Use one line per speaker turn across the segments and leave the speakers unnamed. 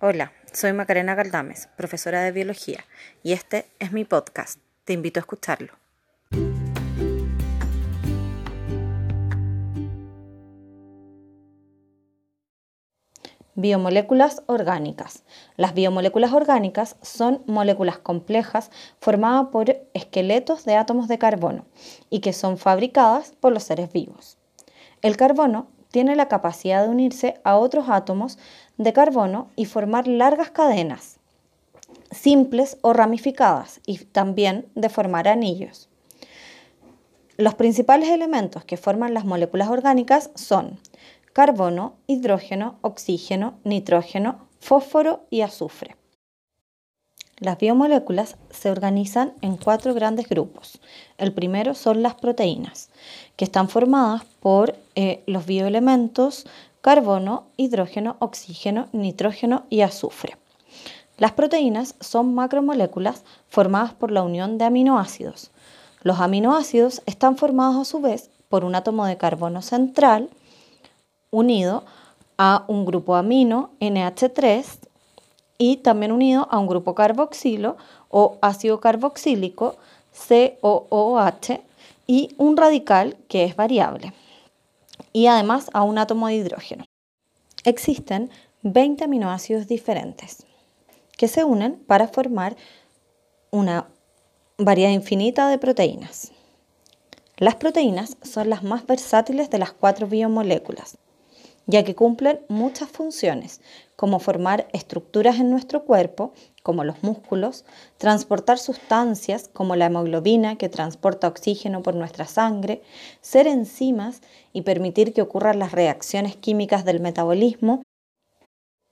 Hola, soy Macarena Galdames, profesora de biología, y este es mi podcast. Te invito a escucharlo. Biomoléculas orgánicas. Las biomoléculas orgánicas son moléculas complejas formadas por esqueletos de átomos de carbono y que son fabricadas por los seres vivos. El carbono tiene la capacidad de unirse a otros átomos de carbono y formar largas cadenas, simples o ramificadas, y también de formar anillos. Los principales elementos que forman las moléculas orgánicas son carbono, hidrógeno, oxígeno, nitrógeno, fósforo y azufre. Las biomoléculas se organizan en cuatro grandes grupos. El primero son las proteínas, que están formadas por eh, los bioelementos carbono, hidrógeno, oxígeno, nitrógeno y azufre. Las proteínas son macromoléculas formadas por la unión de aminoácidos. Los aminoácidos están formados a su vez por un átomo de carbono central unido a un grupo amino NH3 y también unido a un grupo carboxilo o ácido carboxílico COOH y un radical que es variable y además a un átomo de hidrógeno. Existen 20 aminoácidos diferentes que se unen para formar una variedad infinita de proteínas. Las proteínas son las más versátiles de las cuatro biomoléculas ya que cumplen muchas funciones, como formar estructuras en nuestro cuerpo, como los músculos, transportar sustancias como la hemoglobina que transporta oxígeno por nuestra sangre, ser enzimas y permitir que ocurran las reacciones químicas del metabolismo.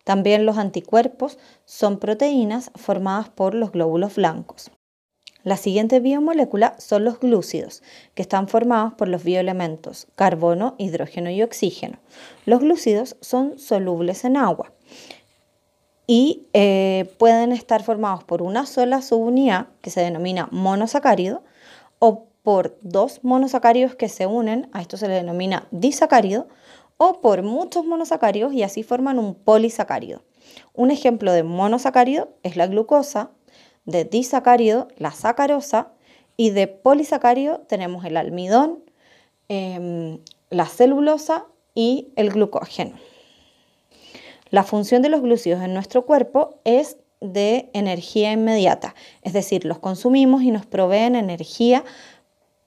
También los anticuerpos son proteínas formadas por los glóbulos blancos. La siguiente biomolécula son los glúcidos, que están formados por los bioelementos carbono, hidrógeno y oxígeno. Los glúcidos son solubles en agua y eh, pueden estar formados por una sola subunidad que se denomina monosacárido o por dos monosacáridos que se unen, a esto se le denomina disacárido, o por muchos monosacáridos y así forman un polisacárido. Un ejemplo de monosacárido es la glucosa, de disacárido, la sacarosa, y de polisacárido tenemos el almidón, em, la celulosa y el glucógeno. La función de los glúcidos en nuestro cuerpo es de energía inmediata, es decir, los consumimos y nos proveen energía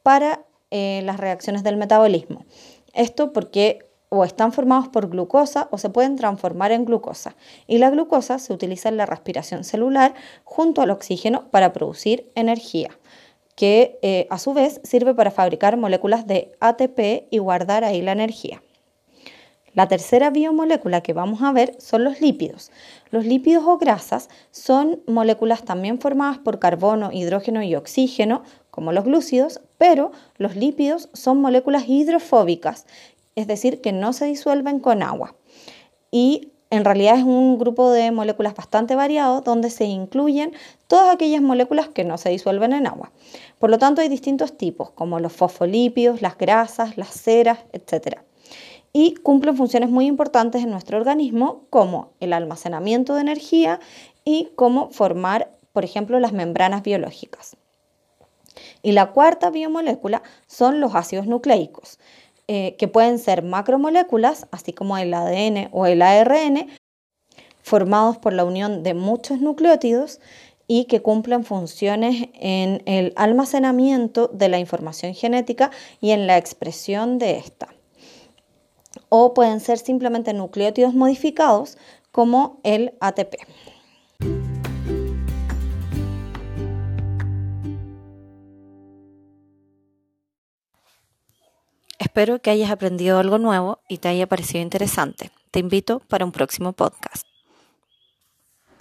para eh, las reacciones del metabolismo. Esto porque o están formados por glucosa o se pueden transformar en glucosa. Y la glucosa se utiliza en la respiración celular junto al oxígeno para producir energía, que eh, a su vez sirve para fabricar moléculas de ATP y guardar ahí la energía. La tercera biomolécula que vamos a ver son los lípidos. Los lípidos o grasas son moléculas también formadas por carbono, hidrógeno y oxígeno, como los glúcidos, pero los lípidos son moléculas hidrofóbicas es decir, que no se disuelven con agua. Y en realidad es un grupo de moléculas bastante variado donde se incluyen todas aquellas moléculas que no se disuelven en agua. Por lo tanto, hay distintos tipos, como los fosfolípidos, las grasas, las ceras, etc. Y cumplen funciones muy importantes en nuestro organismo, como el almacenamiento de energía y como formar, por ejemplo, las membranas biológicas. Y la cuarta biomolécula son los ácidos nucleicos. Eh, que pueden ser macromoléculas, así como el ADN o el ARN, formados por la unión de muchos nucleótidos y que cumplen funciones en el almacenamiento de la información genética y en la expresión de esta. O pueden ser simplemente nucleótidos modificados como el ATP. Espero que hayas aprendido algo nuevo y te haya parecido interesante. Te invito para un próximo podcast.